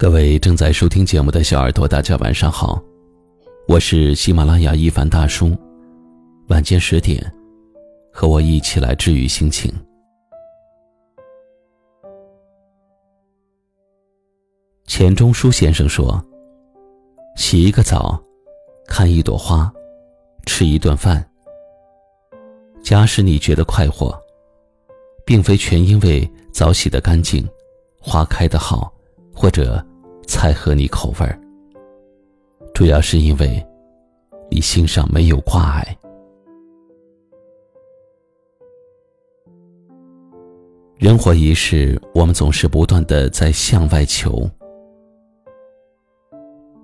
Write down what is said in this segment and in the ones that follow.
各位正在收听节目的小耳朵，大家晚上好，我是喜马拉雅一凡大叔。晚间十点，和我一起来治愈心情。钱钟书先生说：“洗一个澡，看一朵花，吃一顿饭。假使你觉得快活，并非全因为澡洗得干净，花开得好，或者……”才合你口味儿，主要是因为你心上没有挂碍。人活一世，我们总是不断的在向外求，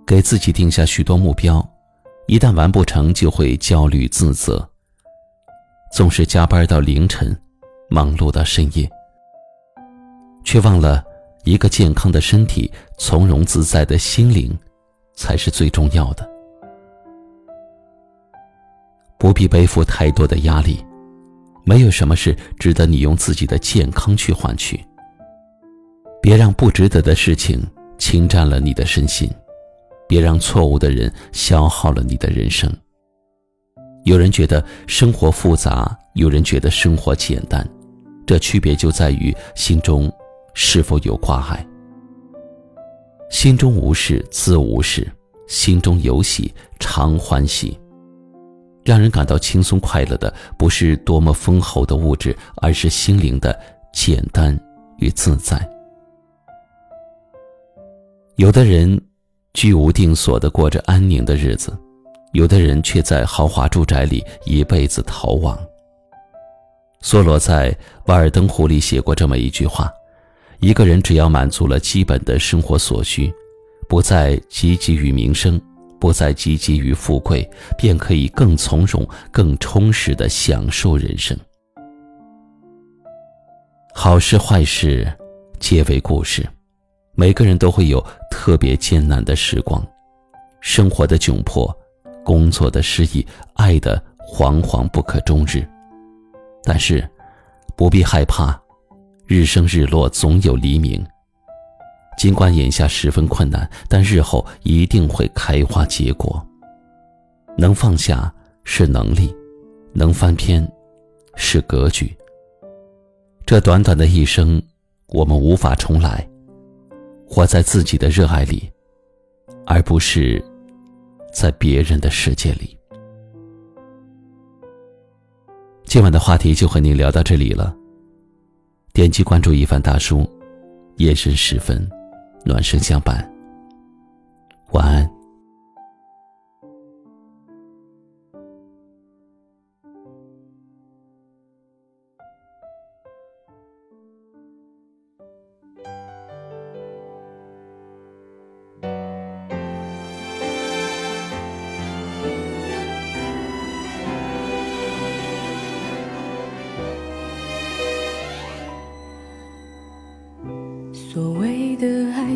给自己定下许多目标，一旦完不成，就会焦虑自责，总是加班到凌晨，忙碌到深夜，却忘了。一个健康的身体、从容自在的心灵，才是最重要的。不必背负太多的压力，没有什么事值得你用自己的健康去换取。别让不值得的事情侵占了你的身心，别让错误的人消耗了你的人生。有人觉得生活复杂，有人觉得生活简单，这区别就在于心中。是否有挂碍？心中无事自无事，心中有喜常欢喜。让人感到轻松快乐的，不是多么丰厚的物质，而是心灵的简单与自在。有的人居无定所的过着安宁的日子，有的人却在豪华住宅里一辈子逃亡。梭罗在《瓦尔登湖》里写过这么一句话。一个人只要满足了基本的生活所需，不再汲汲于名声，不再汲汲于富贵，便可以更从容、更充实的享受人生。好事坏事，皆为故事。每个人都会有特别艰难的时光，生活的窘迫，工作的失意，爱的惶惶不可终日。但是，不必害怕。日升日落，总有黎明。尽管眼下十分困难，但日后一定会开花结果。能放下是能力，能翻篇是格局。这短短的一生，我们无法重来。活在自己的热爱里，而不是在别人的世界里。今晚的话题就和您聊到这里了。点击关注一凡大叔，夜深时分，暖声相伴。晚安。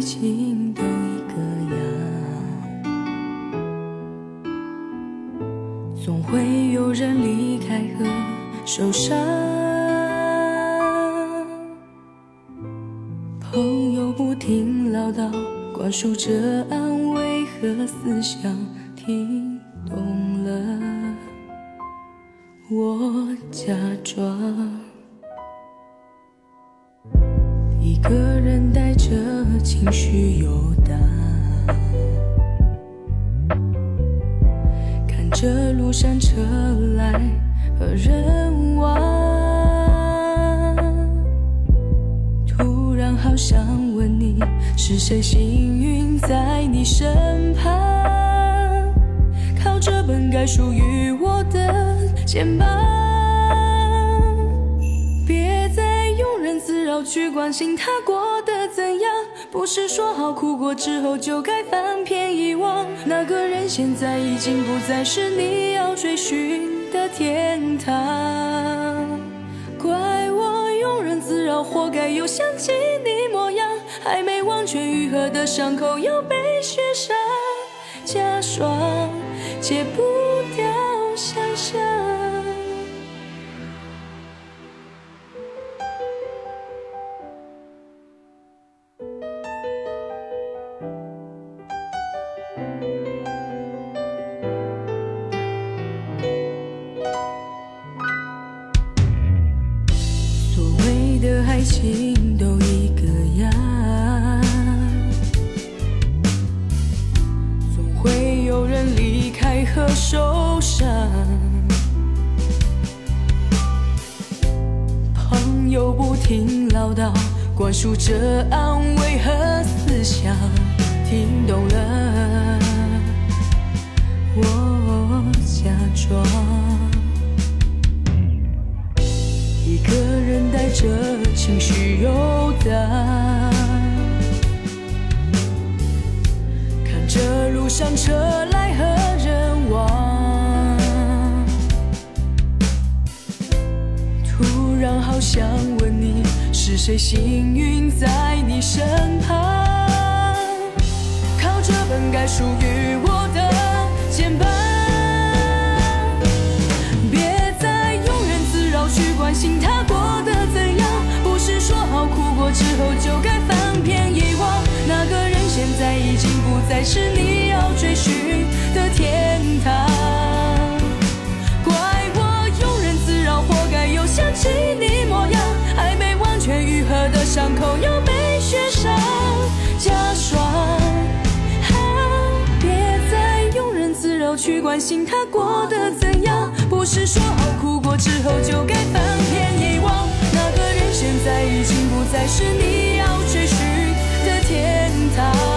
情都一个样，总会有人离开和受伤。朋友不停唠叨，灌输着安慰和思想，听懂了，我假装。一个人带着情绪游荡，看着路上车来和人往，突然好想问你，是谁幸运在你身旁，靠着本该属于我的肩膀。别再庸人自扰去关心他过得怎样，不是说好哭过之后就该翻篇遗忘。那个人现在已经不再是你要追寻的天堂。怪我庸人自扰，活该又想起你模样。还没完全愈合的伤口又被雪上加霜，戒不灌输着安慰和思想，听懂了，我假装。一个人带着情绪游荡。看着路上车来和人往，突然好想问，是谁幸运在你身旁，靠着本该属于我的肩膀，别再庸人自扰去关心他过得怎样，不是说好哭过之后就该翻篇遗忘，那个人现在已经不再是你要追寻的天。去关心他过得怎样，不是说好哭过之后就该翻篇遗忘，那个人现在已经不再是你要追寻的天堂。